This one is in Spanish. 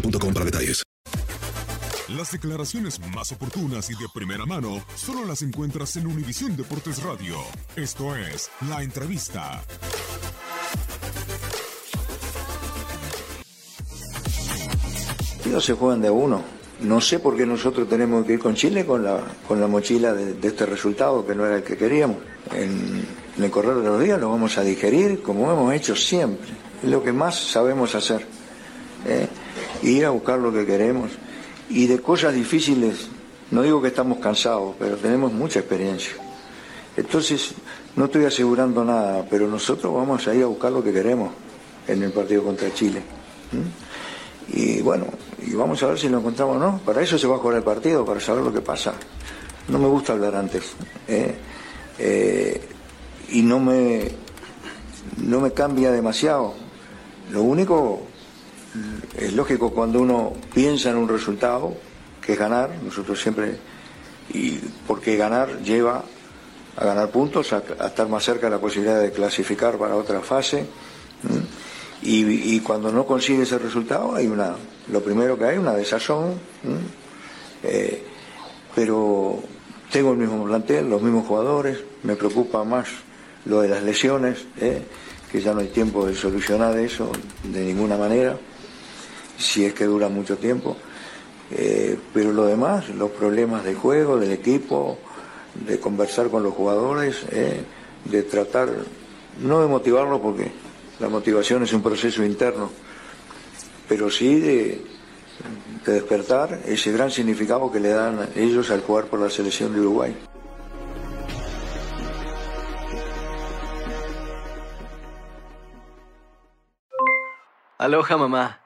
boostmobile.com para detalles. Las declaraciones más oportunas y de primera mano solo las encuentras en Univisión Deportes Radio. Esto es La Entrevista. partidos se juegan de a uno. No sé por qué nosotros tenemos que ir con Chile con la, con la mochila de, de este resultado que no era el que queríamos. En, en el correr de los días lo vamos a digerir como hemos hecho siempre. Es lo que más sabemos hacer. Ir a buscar lo que queremos. Y de cosas difíciles, no digo que estamos cansados, pero tenemos mucha experiencia. Entonces, no estoy asegurando nada, pero nosotros vamos a ir a buscar lo que queremos en el partido contra Chile. Y bueno, y vamos a ver si lo encontramos o no. Para eso se va a jugar el partido, para saber lo que pasa. No me gusta hablar antes. ¿eh? Eh, y no me, no me cambia demasiado. Lo único, es lógico cuando uno piensa en un resultado, que es ganar, nosotros siempre, y porque ganar lleva a ganar puntos, a, estar más cerca de la posibilidad de clasificar para otra fase. Y, cuando no consigue ese resultado, hay una, lo primero que hay, una desazón. Eh, pero tengo el mismo plantel, los mismos jugadores, me preocupa más lo de las lesiones, ¿eh? que ya no hay tiempo de solucionar eso de ninguna manera, si es que dura mucho tiempo. Eh, pero lo demás, los problemas de juego, del equipo, de conversar con los jugadores, ¿eh? de tratar, no de motivarlos porque la motivación es un proceso interno, pero sí de, de despertar ese gran significado que le dan ellos al jugar por la selección de Uruguay. Aloha mamá,